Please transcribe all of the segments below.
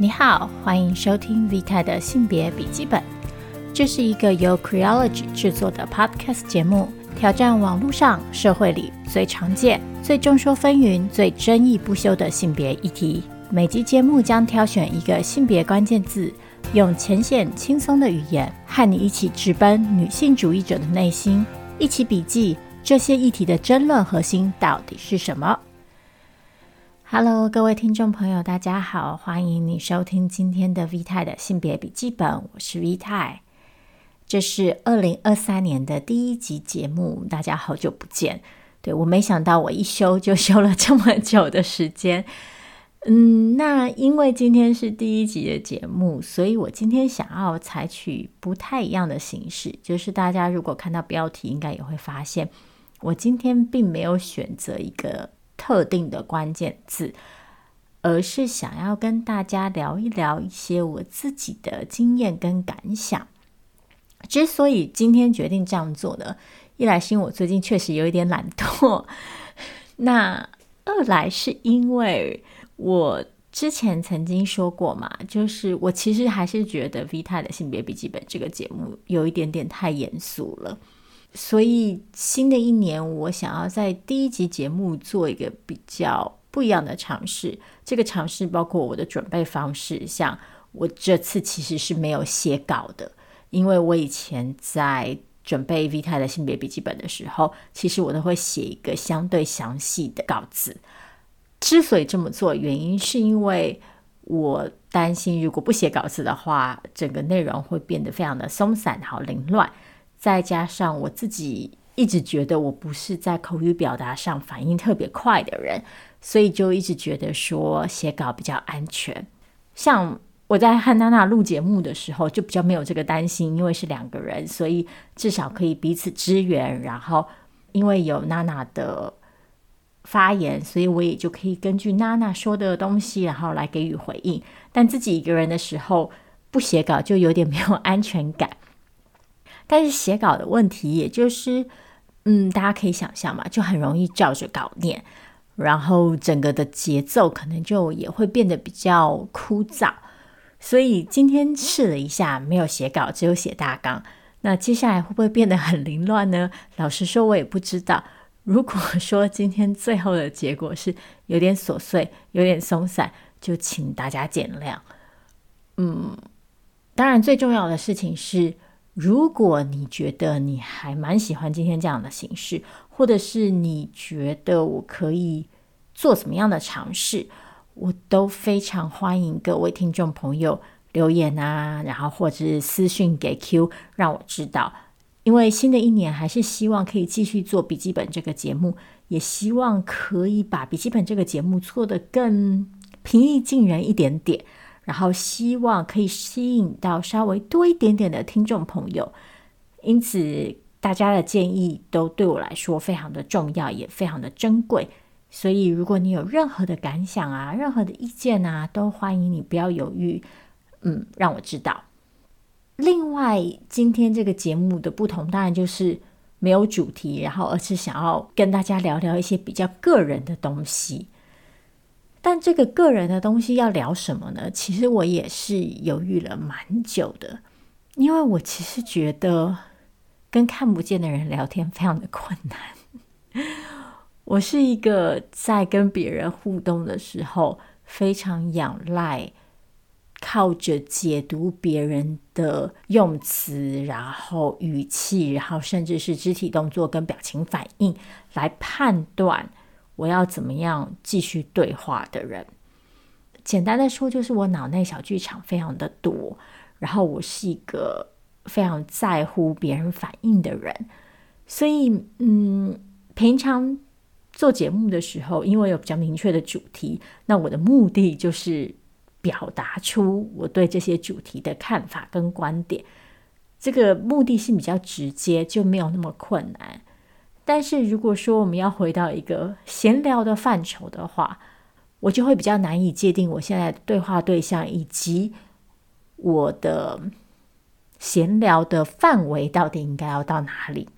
你好，欢迎收听 Vita 的性别笔记本。这是一个由 Creology 制作的 Podcast 节目，挑战网络上、社会里最常见、最众说纷纭、最争议不休的性别议题。每集节目将挑选一个性别关键字，用浅显轻松的语言，和你一起直奔女性主义者的内心，一起笔记这些议题的争论核心到底是什么。Hello，各位听众朋友，大家好，欢迎你收听今天的 V 太的性别笔记本，我是 V 太。这是二零二三年的第一集节目，大家好久不见。对，我没想到我一休就休了这么久的时间。嗯，那因为今天是第一集的节目，所以我今天想要采取不太一样的形式，就是大家如果看到标题，应该也会发现，我今天并没有选择一个。特定的关键字，而是想要跟大家聊一聊一些我自己的经验跟感想。之所以今天决定这样做呢，一来是因为我最近确实有一点懒惰，那二来是因为我之前曾经说过嘛，就是我其实还是觉得 V 太的性别笔记本这个节目有一点点太严肃了。所以，新的一年，我想要在第一集节目做一个比较不一样的尝试。这个尝试包括我的准备方式，像我这次其实是没有写稿的，因为我以前在准备 V 太的性别笔记本的时候，其实我都会写一个相对详细的稿子。之所以这么做，原因是因为我担心，如果不写稿子的话，整个内容会变得非常的松散、好凌乱。再加上我自己一直觉得我不是在口语表达上反应特别快的人，所以就一直觉得说写稿比较安全。像我在和娜娜录节目的时候，就比较没有这个担心，因为是两个人，所以至少可以彼此支援。然后因为有娜娜的发言，所以我也就可以根据娜娜说的东西，然后来给予回应。但自己一个人的时候不写稿，就有点没有安全感。但是写稿的问题，也就是，嗯，大家可以想象嘛，就很容易照着稿念，然后整个的节奏可能就也会变得比较枯燥。所以今天试了一下，没有写稿，只有写大纲。那接下来会不会变得很凌乱呢？老实说，我也不知道。如果说今天最后的结果是有点琐碎、有点松散，就请大家见谅。嗯，当然，最重要的事情是。如果你觉得你还蛮喜欢今天这样的形式，或者是你觉得我可以做什么样的尝试，我都非常欢迎各位听众朋友留言啊，然后或者是私讯给 Q，让我知道。因为新的一年还是希望可以继续做笔记本这个节目，也希望可以把笔记本这个节目做得更平易近人一点点。然后希望可以吸引到稍微多一点点的听众朋友，因此大家的建议都对我来说非常的重要，也非常的珍贵。所以如果你有任何的感想啊，任何的意见啊，都欢迎你不要犹豫，嗯，让我知道。另外，今天这个节目的不同，当然就是没有主题，然后而是想要跟大家聊聊一些比较个人的东西。但这个个人的东西要聊什么呢？其实我也是犹豫了蛮久的，因为我其实觉得跟看不见的人聊天非常的困难。我是一个在跟别人互动的时候非常仰赖靠着解读别人的用词，然后语气，然后甚至是肢体动作跟表情反应来判断。我要怎么样继续对话的人？简单的说，就是我脑内小剧场非常的多，然后我是一个非常在乎别人反应的人，所以，嗯，平常做节目的时候，因为有比较明确的主题，那我的目的就是表达出我对这些主题的看法跟观点，这个目的性比较直接，就没有那么困难。但是如果说我们要回到一个闲聊的范畴的话，我就会比较难以界定我现在对话对象以及我的闲聊的范围到底应该要到哪里。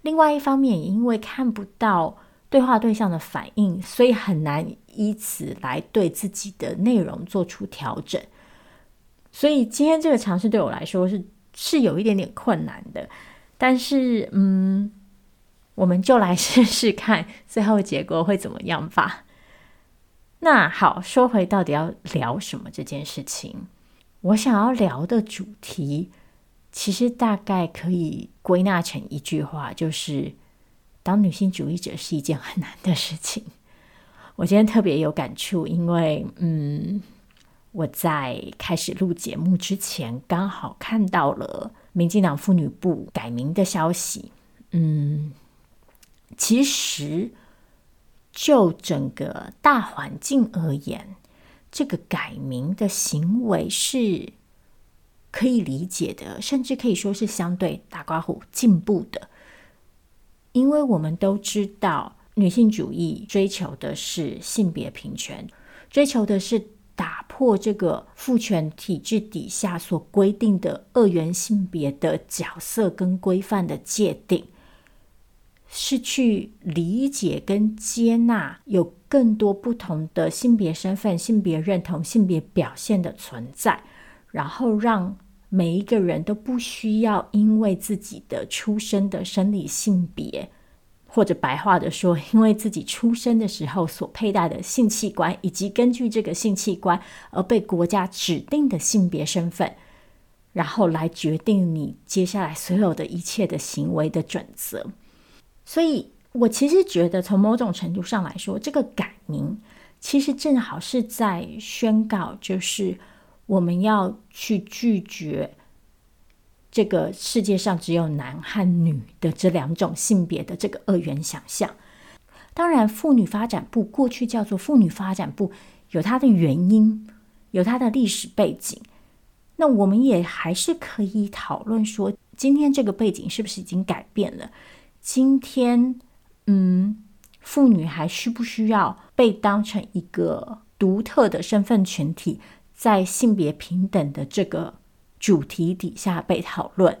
另外一方面，也因为看不到对话对象的反应，所以很难以此来对自己的内容做出调整。所以今天这个尝试对我来说是是有一点点困难的，但是嗯，我们就来 试试看最后结果会怎么样吧。那好，说回到底要聊什么这件事情，我想要聊的主题，其实大概可以归纳成一句话，就是当女性主义者是一件很难的事情。我今天特别有感触，因为嗯，我在开始录节目之前，刚好看到了民进党妇女部改名的消息。嗯，其实。就整个大环境而言，这个改名的行为是可以理解的，甚至可以说是相对打刮胡进步的。因为我们都知道，女性主义追求的是性别平权，追求的是打破这个父权体制底下所规定的二元性别的角色跟规范的界定。是去理解跟接纳有更多不同的性别身份、性别认同、性别表现的存在，然后让每一个人都不需要因为自己的出生的生理性别，或者白话的说，因为自己出生的时候所佩戴的性器官，以及根据这个性器官而被国家指定的性别身份，然后来决定你接下来所有的一切的行为的准则。所以，我其实觉得，从某种程度上来说，这个改名其实正好是在宣告，就是我们要去拒绝这个世界上只有男和女的这两种性别的这个二元想象。当然，妇女发展部过去叫做妇女发展部，有它的原因，有它的历史背景。那我们也还是可以讨论说，今天这个背景是不是已经改变了？今天，嗯，妇女还需不需要被当成一个独特的身份群体，在性别平等的这个主题底下被讨论？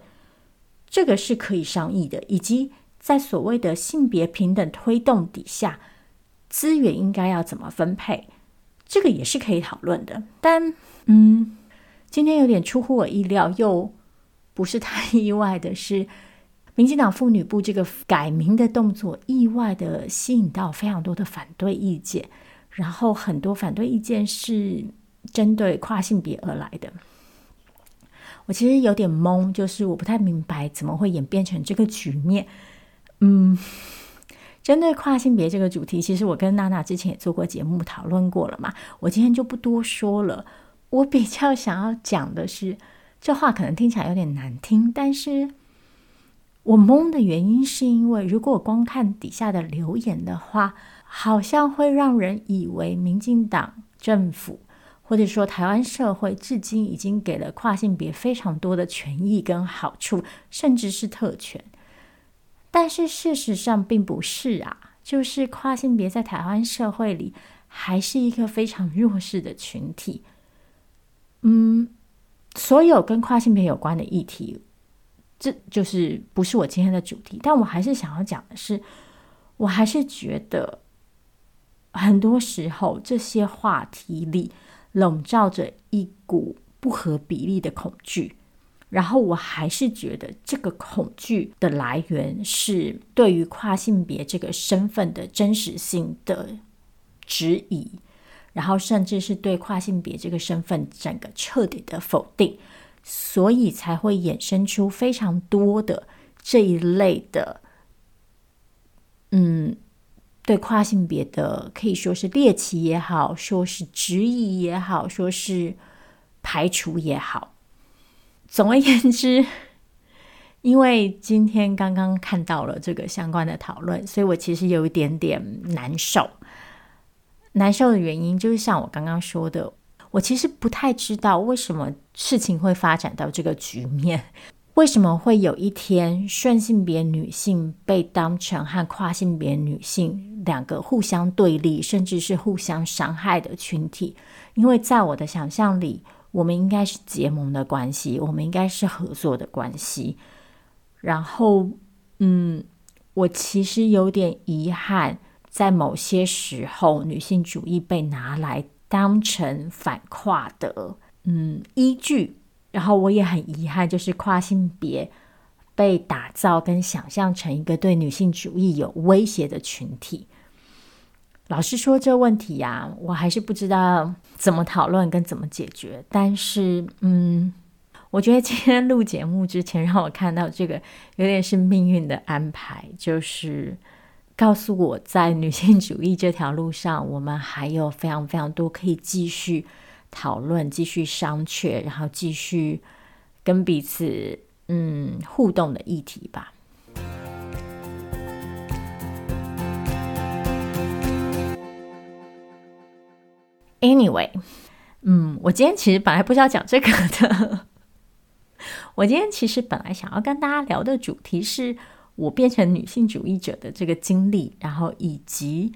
这个是可以商议的。以及在所谓的性别平等推动底下，资源应该要怎么分配？这个也是可以讨论的。但，嗯，今天有点出乎我意料，又不是太意外的是。民进党妇女部这个改名的动作，意外的吸引到非常多的反对意见，然后很多反对意见是针对跨性别而来的。我其实有点懵，就是我不太明白怎么会演变成这个局面。嗯，针对跨性别这个主题，其实我跟娜娜之前也做过节目讨论过了嘛，我今天就不多说了。我比较想要讲的是，这话可能听起来有点难听，但是。我懵的原因是因为，如果光看底下的留言的话，好像会让人以为民进党政府或者说台湾社会至今已经给了跨性别非常多的权益跟好处，甚至是特权。但是事实上并不是啊，就是跨性别在台湾社会里还是一个非常弱势的群体。嗯，所有跟跨性别有关的议题。这就是不是我今天的主题，但我还是想要讲的是，我还是觉得很多时候这些话题里笼罩着一股不合比例的恐惧，然后我还是觉得这个恐惧的来源是对于跨性别这个身份的真实性的质疑，然后甚至是对跨性别这个身份整个彻底的否定。所以才会衍生出非常多的这一类的，嗯，对跨性别的可以说是猎奇也好，说是质疑也好，说是排除也好。总而言之，因为今天刚刚看到了这个相关的讨论，所以我其实有一点点难受。难受的原因就是像我刚刚说的。我其实不太知道为什么事情会发展到这个局面，为什么会有一天顺性别女性被当成和跨性别女性两个互相对立，甚至是互相伤害的群体？因为在我的想象里，我们应该是结盟的关系，我们应该是合作的关系。然后，嗯，我其实有点遗憾，在某些时候，女性主义被拿来当成反跨的嗯依据，然后我也很遗憾，就是跨性别被打造跟想象成一个对女性主义有威胁的群体。老实说，这问题呀，我还是不知道怎么讨论跟怎么解决。但是，嗯，我觉得今天录节目之前，让我看到这个有点是命运的安排，就是。告诉我在女性主义这条路上，我们还有非常非常多可以继续讨论、继续商榷，然后继续跟彼此嗯互动的议题吧。Anyway，嗯，我今天其实本来不是要讲这个的，我今天其实本来想要跟大家聊的主题是。我变成女性主义者的这个经历，然后以及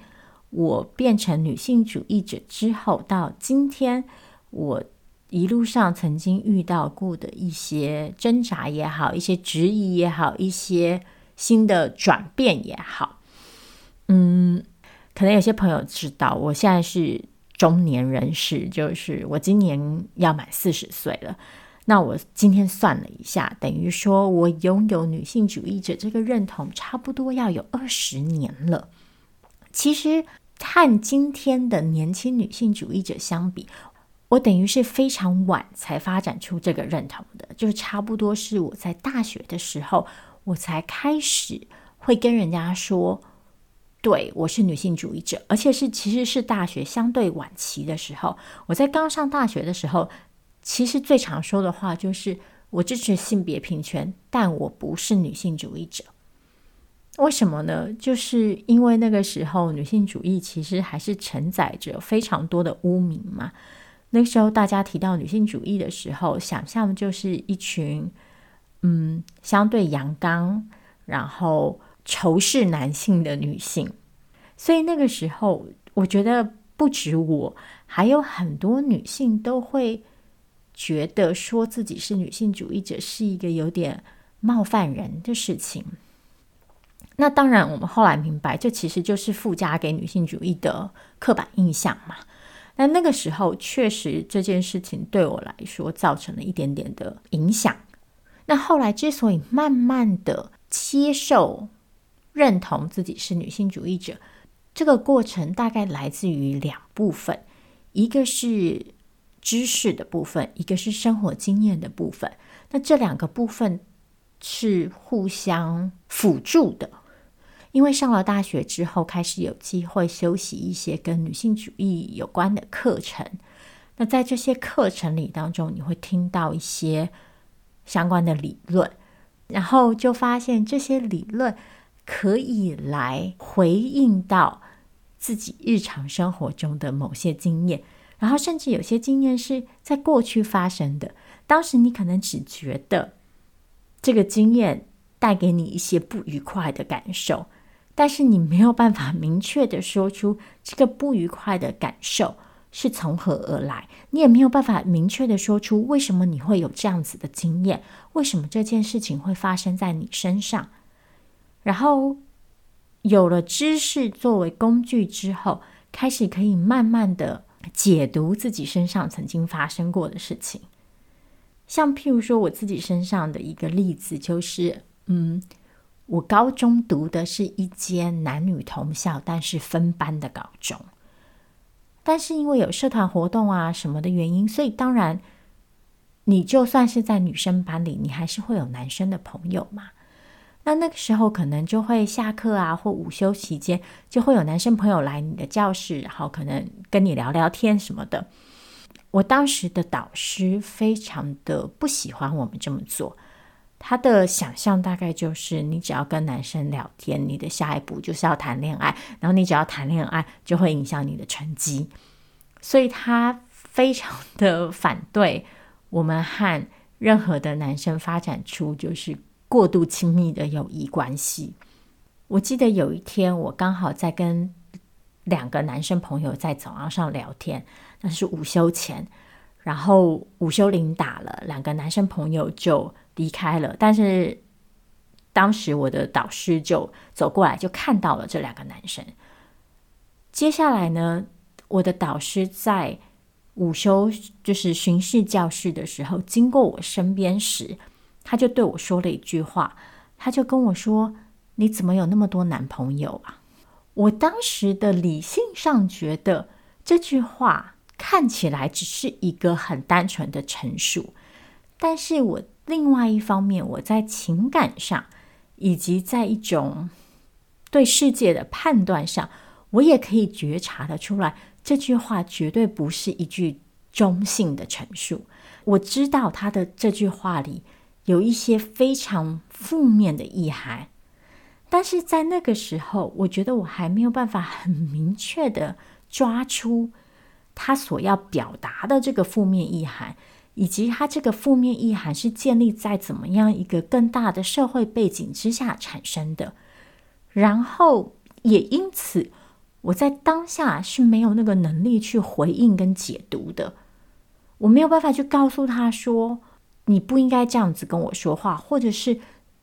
我变成女性主义者之后到今天，我一路上曾经遇到过的一些挣扎也好，一些质疑也好，一些新的转变也好，嗯，可能有些朋友知道，我现在是中年人士，就是我今年要满四十岁了。那我今天算了一下，等于说我拥有女性主义者这个认同，差不多要有二十年了。其实和今天的年轻女性主义者相比，我等于是非常晚才发展出这个认同的，就差不多是我在大学的时候，我才开始会跟人家说，对，我是女性主义者，而且是其实是大学相对晚期的时候，我在刚上大学的时候。其实最常说的话就是我支持性别平权，但我不是女性主义者。为什么呢？就是因为那个时候女性主义其实还是承载着非常多的污名嘛。那个时候大家提到女性主义的时候，想象就是一群嗯相对阳刚，然后仇视男性的女性。所以那个时候，我觉得不止我，还有很多女性都会。觉得说自己是女性主义者是一个有点冒犯人的事情。那当然，我们后来明白，这其实就是附加给女性主义的刻板印象嘛。那那个时候，确实这件事情对我来说造成了一点点的影响。那后来之所以慢慢的接受、认同自己是女性主义者，这个过程大概来自于两部分，一个是。知识的部分，一个是生活经验的部分，那这两个部分是互相辅助的。因为上了大学之后，开始有机会修习一些跟女性主义有关的课程。那在这些课程里当中，你会听到一些相关的理论，然后就发现这些理论可以来回应到自己日常生活中的某些经验。然后，甚至有些经验是在过去发生的，当时你可能只觉得这个经验带给你一些不愉快的感受，但是你没有办法明确的说出这个不愉快的感受是从何而来，你也没有办法明确的说出为什么你会有这样子的经验，为什么这件事情会发生在你身上。然后有了知识作为工具之后，开始可以慢慢的。解读自己身上曾经发生过的事情，像譬如说我自己身上的一个例子，就是，嗯，我高中读的是一间男女同校，但是分班的高中，但是因为有社团活动啊什么的原因，所以当然，你就算是在女生班里，你还是会有男生的朋友嘛。那那个时候可能就会下课啊，或午休期间，就会有男生朋友来你的教室，然后可能跟你聊聊天什么的。我当时的导师非常的不喜欢我们这么做，他的想象大概就是你只要跟男生聊天，你的下一步就是要谈恋爱，然后你只要谈恋爱就会影响你的成绩，所以他非常的反对我们和任何的男生发展出就是。过度亲密的友谊关系。我记得有一天，我刚好在跟两个男生朋友在走廊上聊天，那是午休前，然后午休铃打了，两个男生朋友就离开了。但是当时我的导师就走过来，就看到了这两个男生，接下来呢，我的导师在午休，就是巡视教室的时候，经过我身边时，他就对我说了一句话，他就跟我说：“你怎么有那么多男朋友啊？”我当时的理性上觉得这句话看起来只是一个很单纯的陈述，但是我另外一方面，我在情感上以及在一种对世界的判断上，我也可以觉察得出来，这句话绝对不是一句中性的陈述。我知道他的这句话里有一些非常负面的意涵。但是在那个时候，我觉得我还没有办法很明确的抓出他所要表达的这个负面意涵，以及他这个负面意涵是建立在怎么样一个更大的社会背景之下产生的。然后也因此，我在当下是没有那个能力去回应跟解读的，我没有办法去告诉他说，你不应该这样子跟我说话，或者是。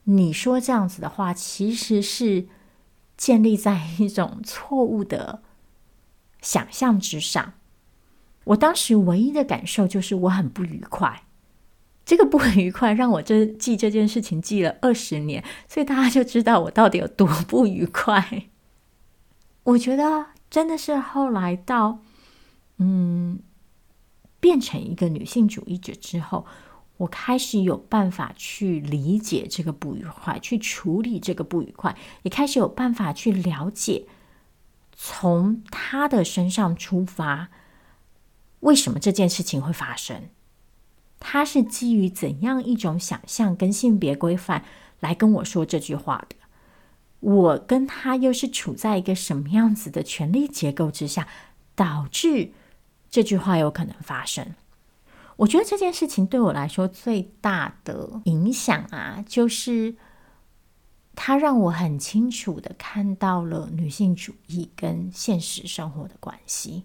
你说这样子的话，其实是建立在一种错误的想象之上。我当时唯一的感受就是我很不愉快，这个不愉快让我这记这件事情记了二十年，所以大家就知道我到底有多不愉快。我觉得真的是后来到嗯，变成一个女性主义者之后。我开始有办法去理解这个不愉快，去处理这个不愉快，也开始有办法去了解，从他的身上出发，为什么这件事情会发生？他是基于怎样一种想象跟性别规范来跟我说这句话的？我跟他又是处在一个什么样子的权力结构之下，导致这句话有可能发生？我觉得这件事情对我来说最大的影响啊，就是它让我很清楚的看到了女性主义跟现实生活的关系。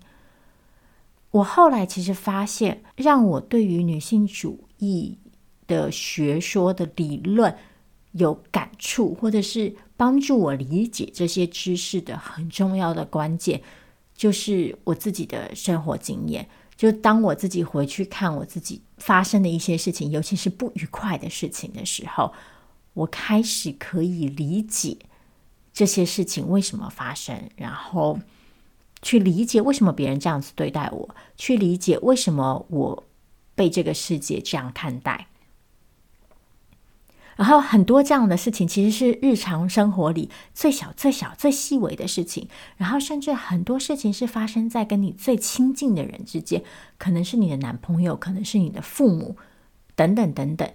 我后来其实发现，让我对于女性主义的学说的理论有感触，或者是帮助我理解这些知识的很重要的关键，就是我自己的生活经验。就当我自己回去看我自己发生的一些事情，尤其是不愉快的事情的时候，我开始可以理解这些事情为什么发生，然后去理解为什么别人这样子对待我，去理解为什么我被这个世界这样看待。然后很多这样的事情，其实是日常生活里最小、最小、最细微的事情。然后甚至很多事情是发生在跟你最亲近的人之间，可能是你的男朋友，可能是你的父母，等等等等。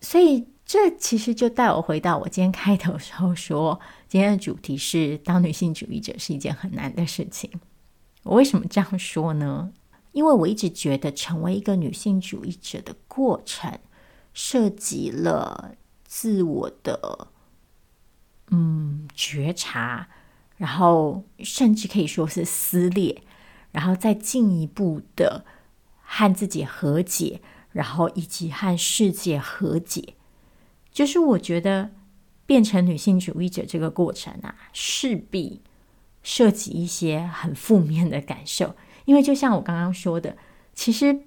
所以这其实就带我回到我今天开头的时候说，今天的主题是当女性主义者是一件很难的事情。我为什么这样说呢？因为我一直觉得成为一个女性主义者的过程涉及了。自我的嗯觉察，然后甚至可以说是撕裂，然后再进一步的和自己和解，然后以及和世界和解。就是我觉得变成女性主义者这个过程啊，势必涉及一些很负面的感受，因为就像我刚刚说的，其实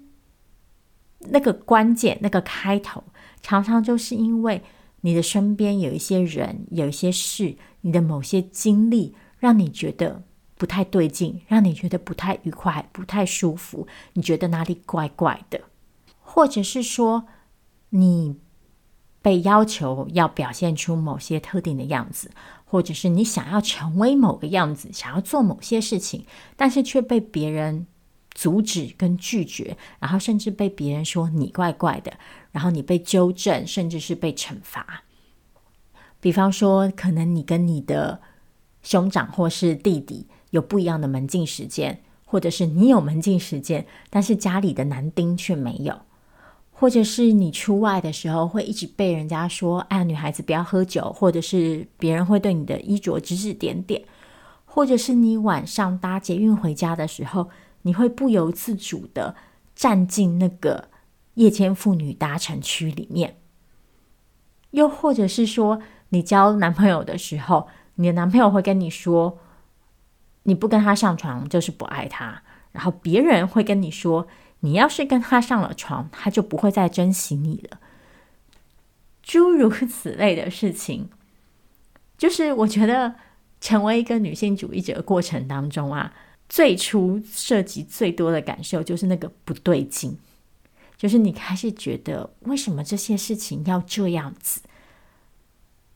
那个关键、那个开头，常常就是因为。你的身边有一些人，有一些事，你的某些经历，让你觉得不太对劲，让你觉得不太愉快、不太舒服，你觉得哪里怪怪的，或者是说你被要求要表现出某些特定的样子，或者是你想要成为某个样子，想要做某些事情，但是却被别人阻止跟拒绝，然后甚至被别人说你怪怪的。然后你被纠正，甚至是被惩罚。比方说，可能你跟你的兄长或是弟弟有不一样的门禁时间，或者是你有门禁时间，但是家里的男丁却没有，或者是你出外的时候会一直被人家说：“哎，女孩子不要喝酒。”或者是别人会对你的衣着指指点点，或者是你晚上搭捷运回家的时候，你会不由自主的站进那个。夜间妇女搭乘区里面，又或者是说，你交男朋友的时候，你的男朋友会跟你说：“你不跟他上床就是不爱他，然后别人会跟你说，你要是跟他上了床，他就不会再珍惜你了。诸如此类的事情，就是我觉得成为一个女性主义者过程当中啊，最初涉及最多的感受就是那个不对劲，就是你开始觉得为什么这些事情要这样子，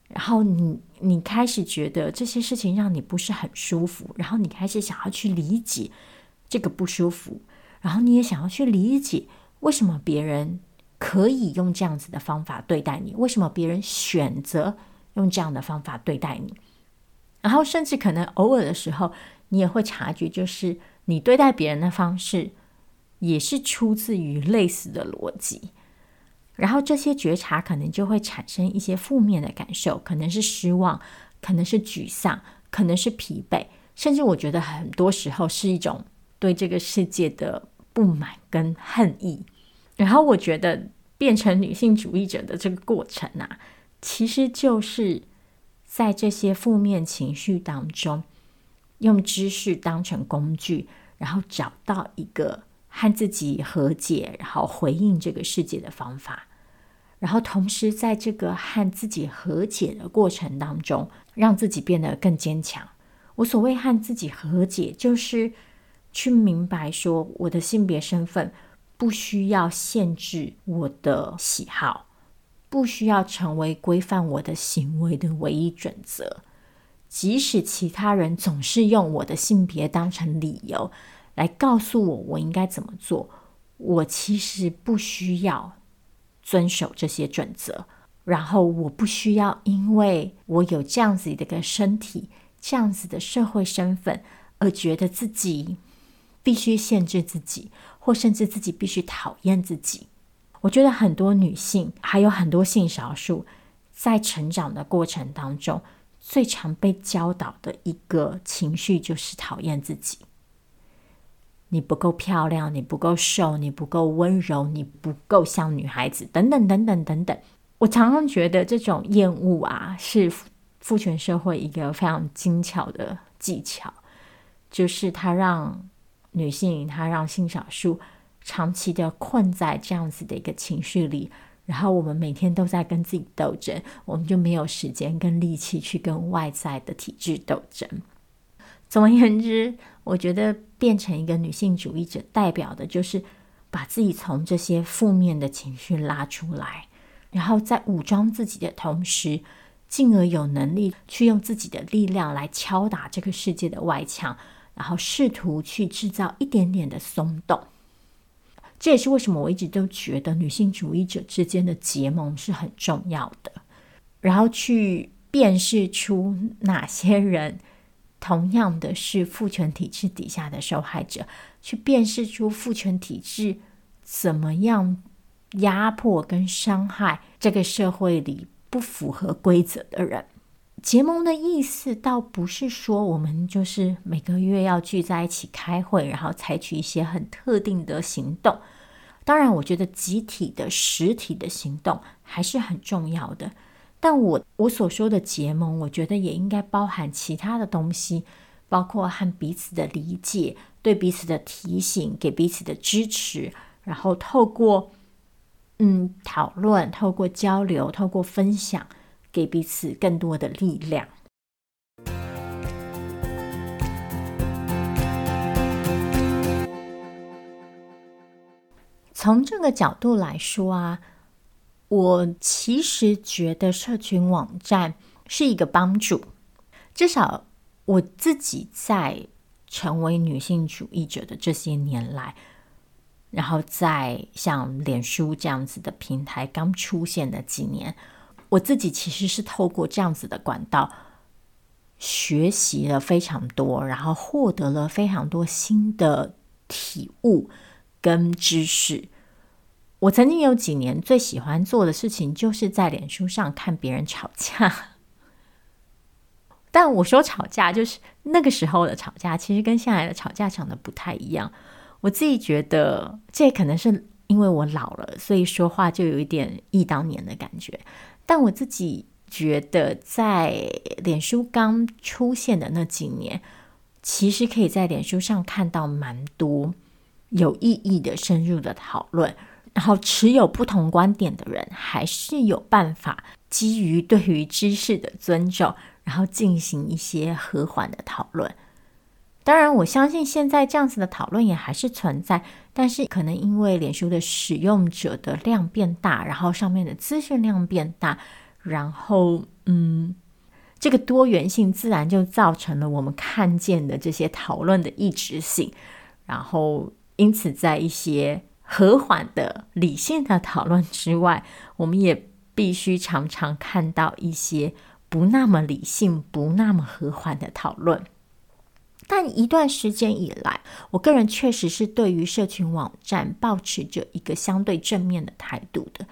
然后你你开始觉得这些事情让你不是很舒服，然后你开始想要去理解这个不舒服，然后你也想要去理解为什么别人。可以用这样子的方法对待你，为什么别人选择用这样的方法对待你？然后甚至可能偶尔的时候，你也会察觉，就是你对待别人的方式也是出自于类似的逻辑。然后这些觉察可能就会产生一些负面的感受，可能是失望，可能是沮丧，可能是疲惫，甚至我觉得很多时候是一种对这个世界的不满跟恨意。然后我觉得变成女性主义者的这个过程啊，其实就是在这些负面情绪当中，用知识当成工具，然后找到一个和自己和解，然后回应这个世界的方法。然后同时在这个和自己和解的过程当中，让自己变得更坚强。我所谓和自己和解，就是去明白说我的性别身份。不需要限制我的喜好，不需要成为规范我的行为的唯一准则。即使其他人总是用我的性别当成理由来告诉我我应该怎么做，我其实不需要遵守这些准则。然后我不需要因为我有这样子的一个身体、这样子的社会身份，而觉得自己必须限制自己。或甚至自己必须讨厌自己，我觉得很多女性，还有很多性少数，在成长的过程当中，最常被教导的一个情绪就是讨厌自己。你不够漂亮，你不够瘦，你不够温柔，你不够像女孩子，等等等等等等。我常常觉得这种厌恶啊，是父权社会一个非常精巧的技巧，就是它让。女性，她让性少数长期的困在这样子的一个情绪里，然后我们每天都在跟自己斗争，我们就没有时间跟力气去跟外在的体制斗争。总而言之，我觉得变成一个女性主义者，代表的就是把自己从这些负面的情绪拉出来，然后在武装自己的同时，进而有能力去用自己的力量来敲打这个世界的外墙。然后试图去制造一点点的松动，这也是为什么我一直都觉得女性主义者之间的结盟是很重要的。然后去辨识出哪些人同样的是父权体制底下的受害者，去辨识出父权体制怎么样压迫跟伤害这个社会里不符合规则的人。结盟的意思倒不是说我们就是每个月要聚在一起开会，然后采取一些很特定的行动。当然，我觉得集体的实体的行动还是很重要的。但我我所说的结盟，我觉得也应该包含其他的东西，包括和彼此的理解、对彼此的提醒、给彼此的支持，然后透过嗯讨论、透过交流、透过分享。给彼此更多的力量。从这个角度来说啊，我其实觉得社群网站是一个帮助。至少我自己在成为女性主义者的这些年来，然后在像脸书这样子的平台刚出现的几年。我自己其实是透过这样子的管道学习了非常多，然后获得了非常多新的体悟跟知识。我曾经有几年最喜欢做的事情，就是在脸书上看别人吵架。但我说吵架，就是那个时候的吵架，其实跟现在的吵架长得不太一样。我自己觉得，这可能是因为我老了，所以说话就有一点忆当年的感觉。但我自己觉得，在脸书刚出现的那几年，其实可以在脸书上看到蛮多有意义的深入的讨论，然后持有不同观点的人还是有办法基于对于知识的尊重，然后进行一些和缓的讨论。当然，我相信现在这样子的讨论也还是存在，但是可能因为脸书的使用者的量变大，然后上面的资讯量变大，然后嗯，这个多元性自然就造成了我们看见的这些讨论的异质性，然后因此在一些和缓的理性的讨论之外，我们也必须常常看到一些不那么理性、不那么和缓的讨论。但一段时间以来，我个人确实是对于社群网站抱持着一个相对正面的态度的。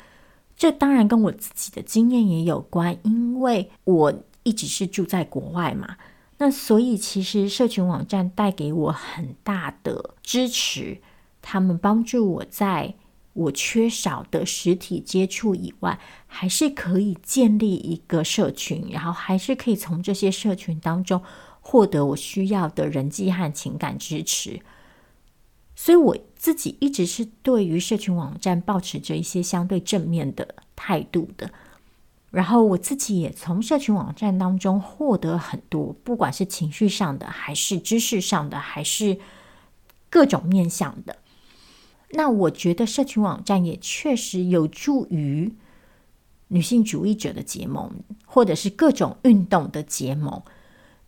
这当然跟我自己的经验也有关，因为我一直是住在国外嘛，那所以其实社群网站带给我很大的支持，他们帮助我在我缺少的实体接触以外，还是可以建立一个社群，然后还是可以从这些社群当中。获得我需要的人际和情感支持，所以我自己一直是对于社群网站抱持着一些相对正面的态度的。然后我自己也从社群网站当中获得很多，不管是情绪上的，还是知识上的，还是各种面向的。那我觉得社群网站也确实有助于女性主义者的结盟，或者是各种运动的结盟。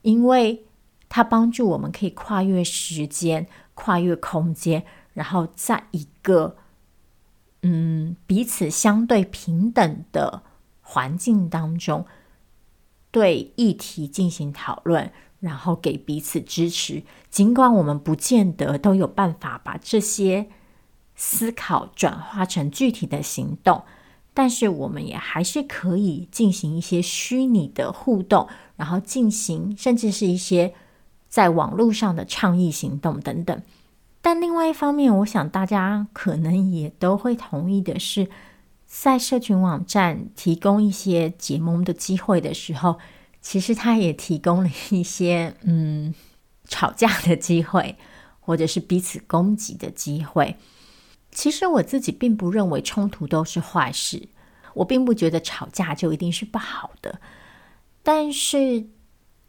因为它帮助我们可以跨越时间、跨越空间，然后在一个嗯彼此相对平等的环境当中，对议题进行讨论，然后给彼此支持。尽管我们不见得都有办法把这些思考转化成具体的行动。但是我们也还是可以进行一些虚拟的互动，然后进行甚至是一些在网络上的倡议行动等等。但另外一方面，我想大家可能也都会同意的是，在社群网站提供一些结盟的机会的时候，其实它也提供了一些 嗯吵架的机会，或者是彼此攻击的机会。其实我自己并不认为冲突都是坏事，我并不觉得吵架就一定是不好的。但是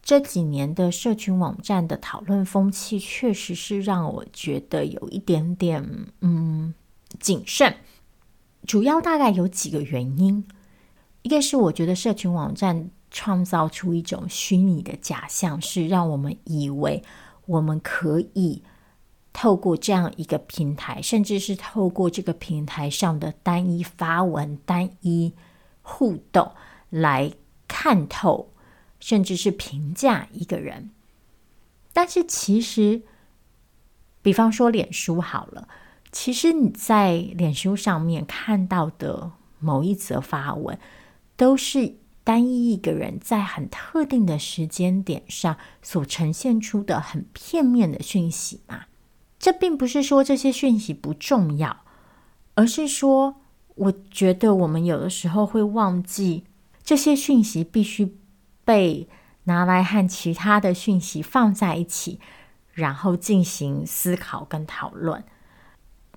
这几年的社群网站的讨论风气，确实是让我觉得有一点点嗯谨慎。主要大概有几个原因，一个是我觉得社群网站创造出一种虚拟的假象，是让我们以为我们可以。透过这样一个平台，甚至是透过这个平台上的单一发文、单一互动来看透，甚至是评价一个人。但是其实，比方说脸书好了，其实你在脸书上面看到的某一则发文，都是单一一个人在很特定的时间点上所呈现出的很片面的讯息嘛。这并不是说这些讯息不重要，而是说，我觉得我们有的时候会忘记，这些讯息必须被拿来和其他的讯息放在一起，然后进行思考跟讨论。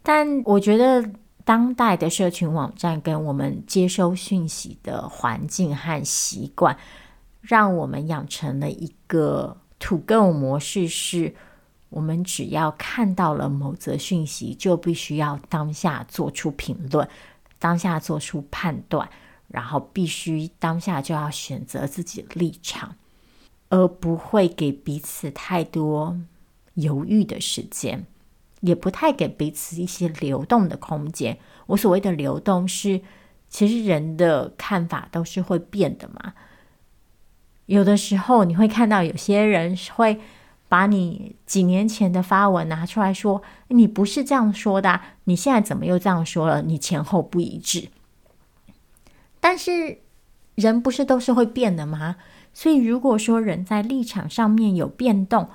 但我觉得，当代的社群网站跟我们接收讯息的环境和习惯，让我们养成了一个 to go 模式是。我们只要看到了某则讯息，就必须要当下做出评论，当下做出判断，然后必须当下就要选择自己的立场，而不会给彼此太多犹豫的时间，也不太给彼此一些流动的空间。我所谓的流动是，其实人的看法都是会变的嘛。有的时候你会看到有些人会。把你几年前的发文拿出来说，你不是这样说的，你现在怎么又这样说了？你前后不一致。但是人不是都是会变的吗？所以如果说人在立场上面有变动，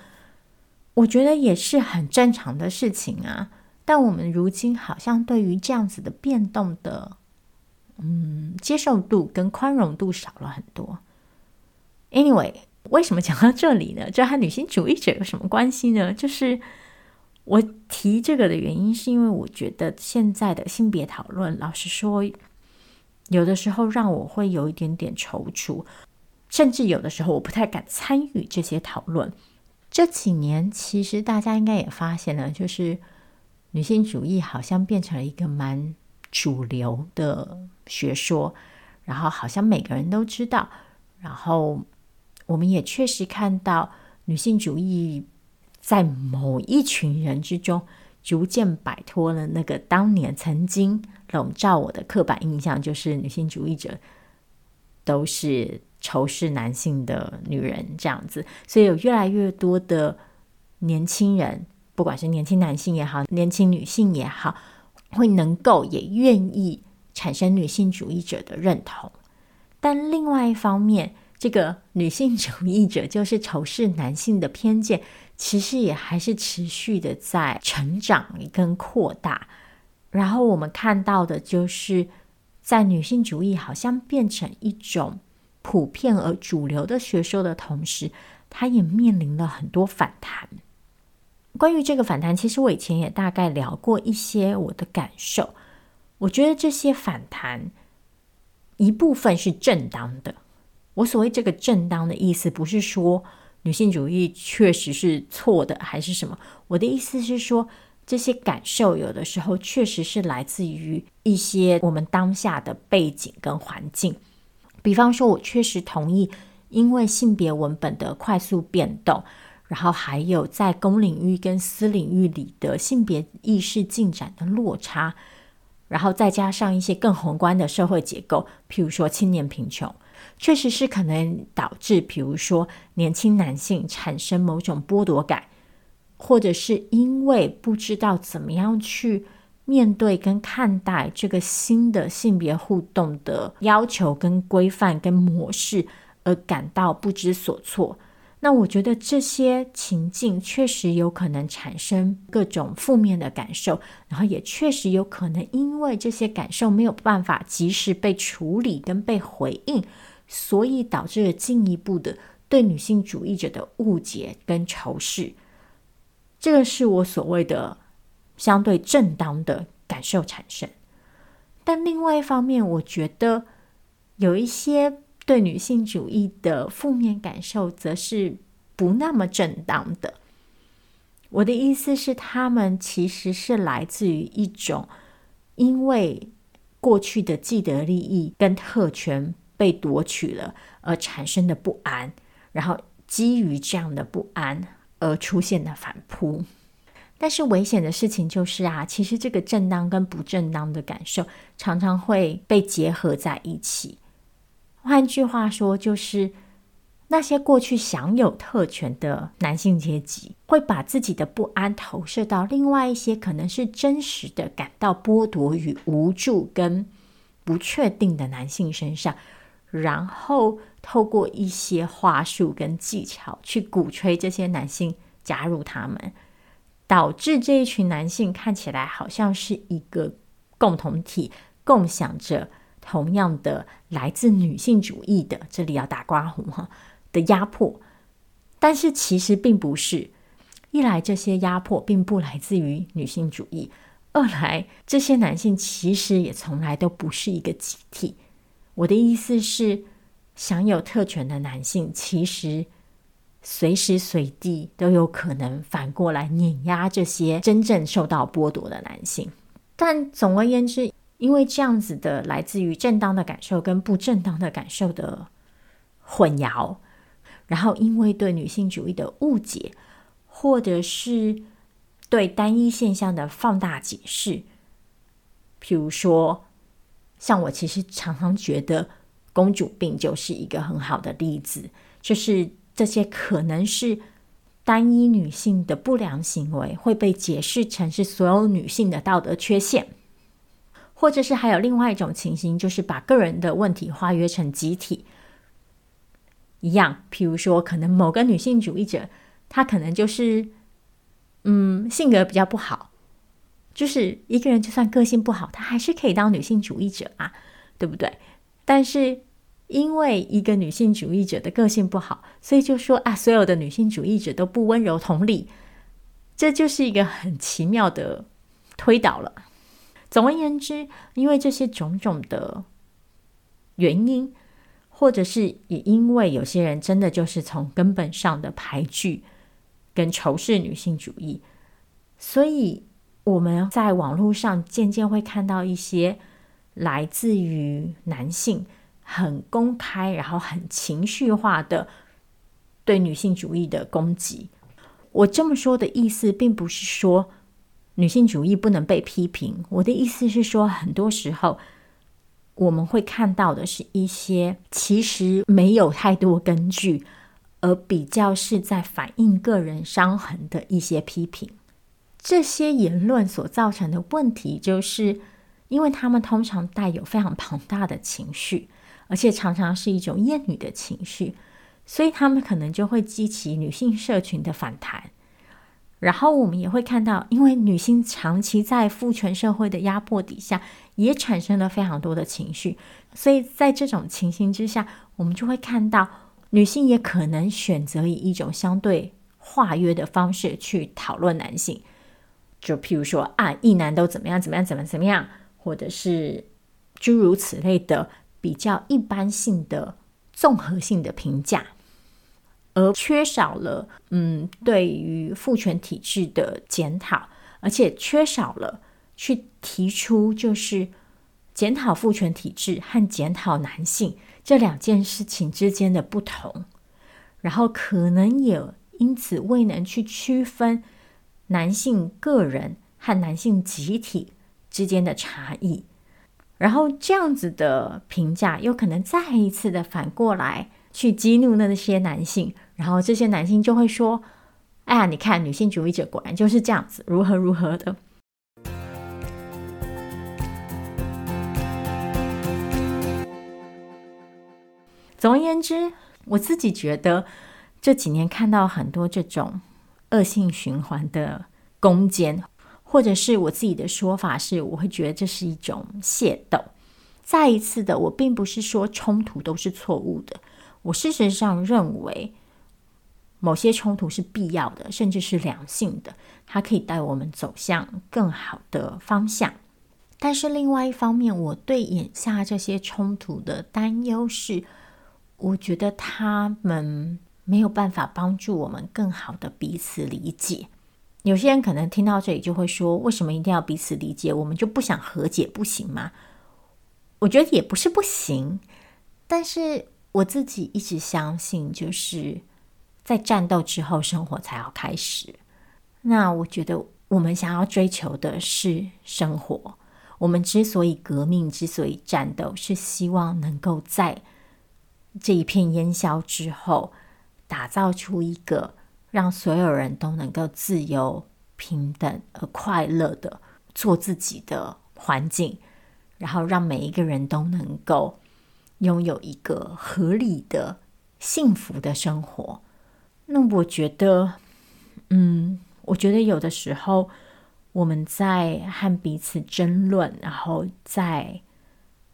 我觉得也是很正常的事情啊。但我们如今好像对于这样子的变动的，嗯，接受度跟宽容度少了很多。Anyway。为什么讲到这里呢？这和女性主义者有什么关系呢？就是我提这个的原因，是因为我觉得现在的性别讨论，老实说，有的时候让我会有一点点踌躇，甚至有的时候我不太敢参与这些讨论。这几年，其实大家应该也发现了，就是女性主义好像变成了一个蛮主流的学说，然后好像每个人都知道，然后。我们也确实看到，女性主义在某一群人之中逐渐摆脱了那个当年曾经笼罩我的刻板印象，就是女性主义者都是仇视男性的女人这样子。所以有越来越多的年轻人，不管是年轻男性也好，年轻女性也好，会能够也愿意产生女性主义者的认同。但另外一方面，这个女性主义者就是仇视男性的偏见，其实也还是持续的在成长跟扩大。然后我们看到的就是，在女性主义好像变成一种普遍而主流的学说的同时，它也面临了很多反弹。关于这个反弹，其实我以前也大概聊过一些我的感受。我觉得这些反弹一部分是正当的。我所谓这个正当的意思，不是说女性主义确实是错的，还是什么。我的意思是说，这些感受有的时候确实是来自于一些我们当下的背景跟环境。比方说，我确实同意，因为性别文本的快速变动，然后还有在公领域跟私领域里的性别意识进展的落差，然后再加上一些更宏观的社会结构，譬如说青年贫穷。确实是可能导致，比如说年轻男性产生某种剥夺感，或者是因为不知道怎么样去面对跟看待这个新的性别互动的要求跟规范跟模式而感到不知所措。那我觉得这些情境确实有可能产生各种负面的感受，然后也确实有可能因为这些感受没有办法及时被处理跟被回应。所以导致了进一步的对女性主义者的误解跟仇视，这个是我所谓的相对正当的感受产生。但另外一方面，我觉得有一些对女性主义的负面感受，则是不那么正当的。我的意思是，他们其实是来自于一种因为过去的既得利益跟特权。被夺取了而产生的不安，然后基于这样的不安而出现的反扑。但是危险的事情就是啊，其实这个正当跟不正当的感受常常会被结合在一起。换句话说，就是那些过去享有特权的男性阶级，会把自己的不安投射到另外一些可能是真实的感到剥夺与无助跟不确定的男性身上。然后透过一些话术跟技巧去鼓吹这些男性加入他们，导致这一群男性看起来好像是一个共同体，共享着同样的来自女性主义的，这里要打括弧哈的压迫，但是其实并不是。一来这些压迫并不来自于女性主义，二来这些男性其实也从来都不是一个集体。我的意思是，享有特权的男性其实随时随地都有可能反过来碾压这些真正受到剥夺的男性。但总而言之，因为这样子的来自于正当的感受跟不正当的感受的混淆，然后因为对女性主义的误解，或者是对单一现象的放大解释，譬如说。像我其实常常觉得公主病就是一个很好的例子，就是这些可能是单一女性的不良行为会被解释成是所有女性的道德缺陷，或者是还有另外一种情形，就是把个人的问题化约成集体一样。譬如说，可能某个女性主义者，她可能就是嗯性格比较不好。就是一个人，就算个性不好，他还是可以当女性主义者啊，对不对？但是因为一个女性主义者的个性不好，所以就说啊，所有的女性主义者都不温柔同理，这就是一个很奇妙的推导了。总而言之，因为这些种种的原因，或者是也因为有些人真的就是从根本上的排拒跟仇视女性主义，所以我们在网络上渐渐会看到一些来自于男性。很公开，然后很情绪化的对女性主义的攻击。我这么说的意思，并不是说女性主义不能被批评。我的意思是说，很多时候我们会看到的是一些其实没有太多根据，而比较是在反映个人伤痕的一些批评。这些言论所造成的问题，就是因为他们通常带有非常庞大的情绪。而且常常是一种厌女的情绪，所以他们可能就会激起女性社群的反弹。然后我们也会看到，因为女性长期在父权社会的压迫底下，也产生了非常多的情绪。所以在这种情形之下，我们就会看到女性也可能选择以一种相对化约的方式去讨论男性，就譬如说啊，异男都怎么样怎么样怎么怎么样，或者是诸如此类的。比较一般性的综合性的评价，而缺少了嗯，对于父权体制的检讨，而且缺少了去提出就是检讨父权体制和检讨男性这两件事情之间的不同，然后可能也因此未能去区分男性个人和男性集体之间的差异。然后这样子的评价，有可能再一次的反过来去激怒那些男性，然后这些男性就会说：“哎呀，你看女性主义者果然就是这样子，如何如何的。”总而言之，我自己觉得这几年看到很多这种恶性循环的攻坚。或者是我自己的说法是，我会觉得这是一种械斗。再一次的，我并不是说冲突都是错误的。我事实上认为，某些冲突是必要的，甚至是良性的，它可以带我们走向更好的方向。但是另外一方面，我对眼下这些冲突的担忧是，我觉得他们没有办法帮助我们更好的彼此理解。有些人可能听到这里就会说：“为什么一定要彼此理解？我们就不想和解，不行吗？”我觉得也不是不行，但是我自己一直相信，就是在战斗之后，生活才要开始。那我觉得我们想要追求的是生活。我们之所以革命，之所以战斗，是希望能够在这一片烟消之后，打造出一个。让所有人都能够自由、平等而快乐的做自己的环境，然后让每一个人都能够拥有一个合理的、幸福的生活。那我觉得，嗯，我觉得有的时候我们在和彼此争论，然后在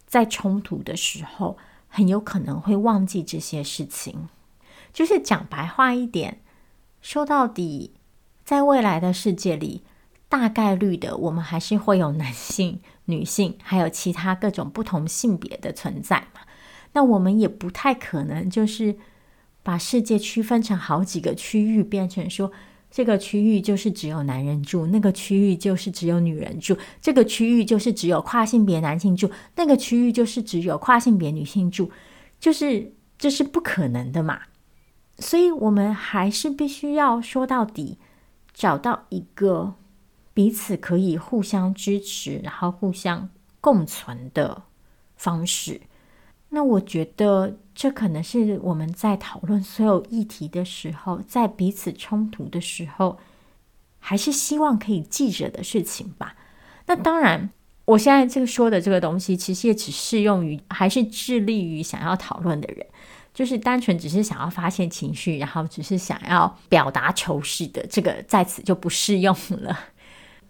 在冲突的时候，很有可能会忘记这些事情。就是讲白话一点。说到底，在未来的世界里，大概率的，我们还是会有男性、女性，还有其他各种不同性别的存在嘛。那我们也不太可能就是把世界区分成好几个区域，变成说这个区域就是只有男人住，那个区域就是只有女人住，这个区域就是只有跨性别男性住，那个区域就是只有跨性别女性住，就是这是不可能的嘛。所以，我们还是必须要说到底，找到一个彼此可以互相支持，然后互相共存的方式。那我觉得，这可能是我们在讨论所有议题的时候，在彼此冲突的时候，还是希望可以记着的事情吧。那当然，我现在这个说的这个东西，其实也只适用于还是致力于想要讨论的人。就是单纯只是想要发泄情绪，然后只是想要表达仇视的，这个在此就不适用了。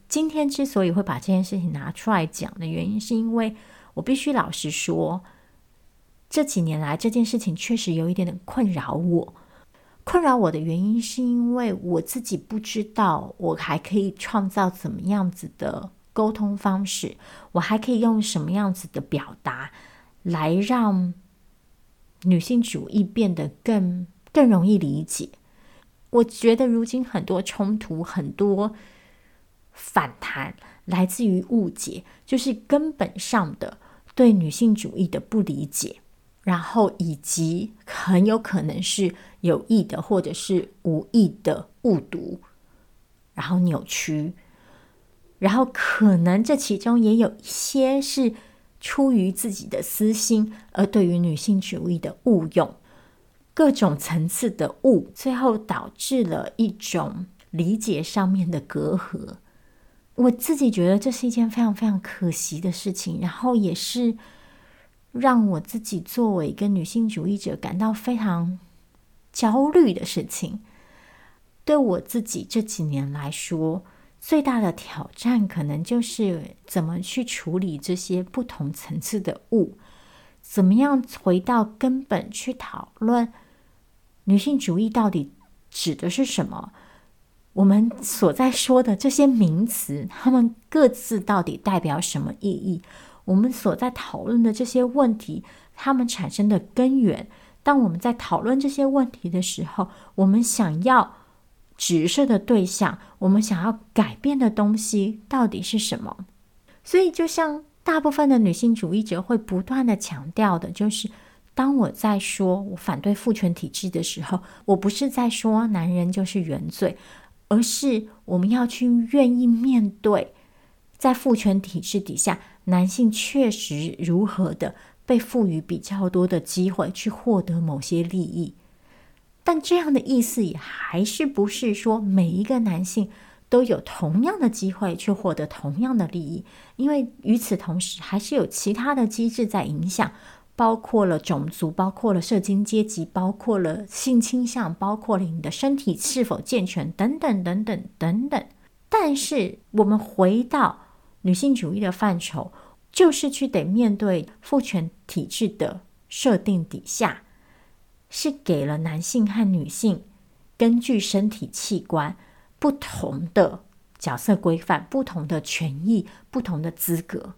今天之所以会把这件事情拿出来讲的原因，是因为我必须老实说，这几年来这件事情确实有一点点困扰我。困扰我的原因是因为我自己不知道我还可以创造怎么样子的沟通方式，我还可以用什么样子的表达来让女性主义变得更更容易理解。我觉得如今很多冲突、很多反弹来自于误解，就是根本上的对女性主义的不理解。然后，以及很有可能是有意的，或者是无意的误读，然后扭曲，然后可能这其中也有一些是出于自己的私心，而对于女性主义的误用，各种层次的误，最后导致了一种理解上面的隔阂。我自己觉得这是一件非常非常可惜的事情，然后也是。让我自己作为一个女性主义者感到非常焦虑的事情，对我自己这几年来说，最大的挑战可能就是怎么去处理这些不同层次的物，怎么样回到根本去讨论女性主义到底指的是什么？我们所在说的这些名词，它们各自到底代表什么意义？我们所在讨论的这些问题，它们产生的根源。当我们在讨论这些问题的时候，我们想要直射的对象，我们想要改变的东西到底是什么？所以，就像大部分的女性主义者会不断的强调的，就是当我在说我反对父权体制的时候，我不是在说男人就是原罪，而是我们要去愿意面对。在父权体制底下，男性确实如何的被赋予比较多的机会去获得某些利益，但这样的意思也还是不是说每一个男性都有同样的机会去获得同样的利益，因为与此同时还是有其他的机制在影响，包括了种族，包括了社经阶级，包括了性倾向，包括了你的身体是否健全等等等等等等。但是我们回到。女性主义的范畴，就是去得面对父权体制的设定底下，是给了男性和女性根据身体器官不同的角色规范、不同的权益、不同的资格。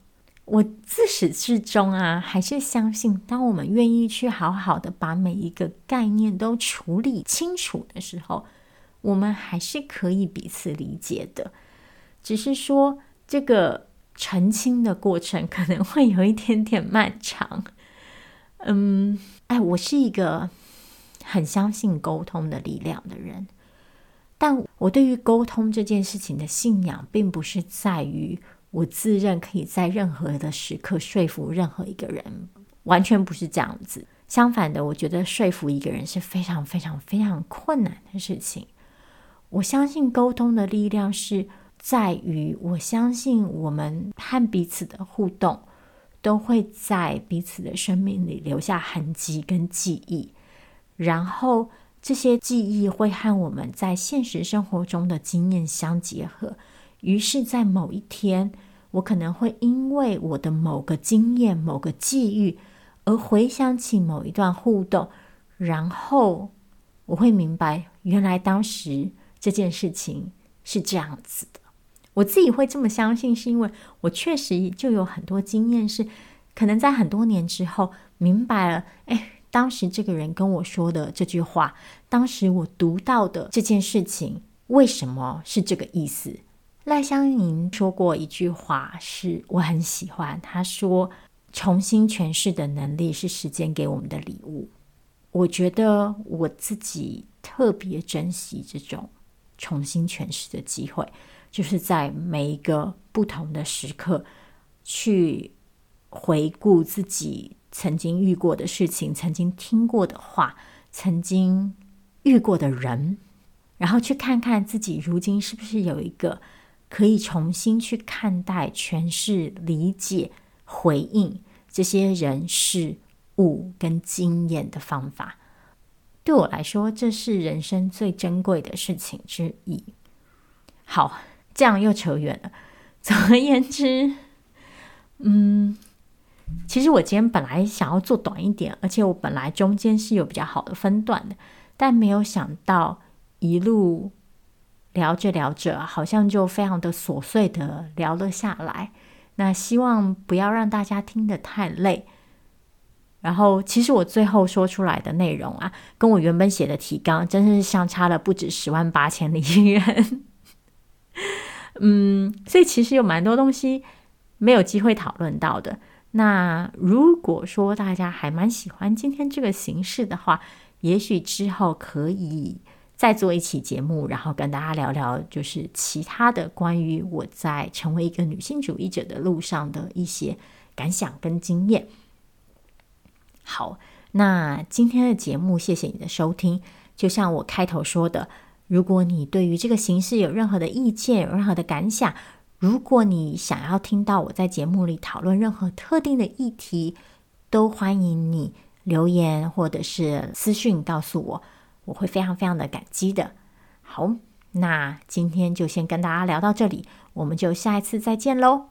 我自始至终啊，还是相信，当我们愿意去好好的把每一个概念都处理清楚的时候，我们还是可以彼此理解的。只是说。这个澄清的过程可能会有一点点漫长。嗯，哎，我是一个很相信沟通的力量的人，但我对于沟通这件事情的信仰，并不是在于我自认可以在任何的时刻说服任何一个人，完全不是这样子。相反的，我觉得说服一个人是非常非常非常困难的事情。我相信沟通的力量是。在于，我相信我们和彼此的互动，都会在彼此的生命里留下痕迹跟记忆，然后这些记忆会和我们在现实生活中的经验相结合。于是，在某一天，我可能会因为我的某个经验、某个际遇，而回想起某一段互动，然后我会明白，原来当时这件事情是这样子的。我自己会这么相信，是因为我确实就有很多经验，是可能在很多年之后明白了，哎，当时这个人跟我说的这句话，当时我读到的这件事情，为什么是这个意思？赖香吟说过一句话，是我很喜欢，他说：“重新诠释的能力是时间给我们的礼物。”我觉得我自己特别珍惜这种重新诠释的机会。就是在每一个不同的时刻，去回顾自己曾经遇过的事情、曾经听过的话、曾经遇过的人，然后去看看自己如今是不是有一个可以重新去看待、诠释、理解、回应这些人事物跟经验的方法。对我来说，这是人生最珍贵的事情之一。好。这样又扯远了。总而言之，嗯，其实我今天本来想要做短一点，而且我本来中间是有比较好的分段的，但没有想到一路聊着聊着，好像就非常的琐碎的聊了下来。那希望不要让大家听得太累。然后，其实我最后说出来的内容啊，跟我原本写的提纲真是相差了不止十万八千里远。嗯，所以其实有蛮多东西没有机会讨论到的。那如果说大家还蛮喜欢今天这个形式的话，也许之后可以再做一期节目，然后跟大家聊聊，就是其他的关于我在成为一个女性主义者的路上的一些感想跟经验。好，那今天的节目，谢谢你的收听。就像我开头说的，如果你对于这个形式有任何的意见，有任何的感想，如果你想要听到我在节目里讨论任何特定的议题，都欢迎你留言或者是私讯告诉我，我会非常非常的感激的。好，那今天就先跟大家聊到这里，我们就下一次再见喽。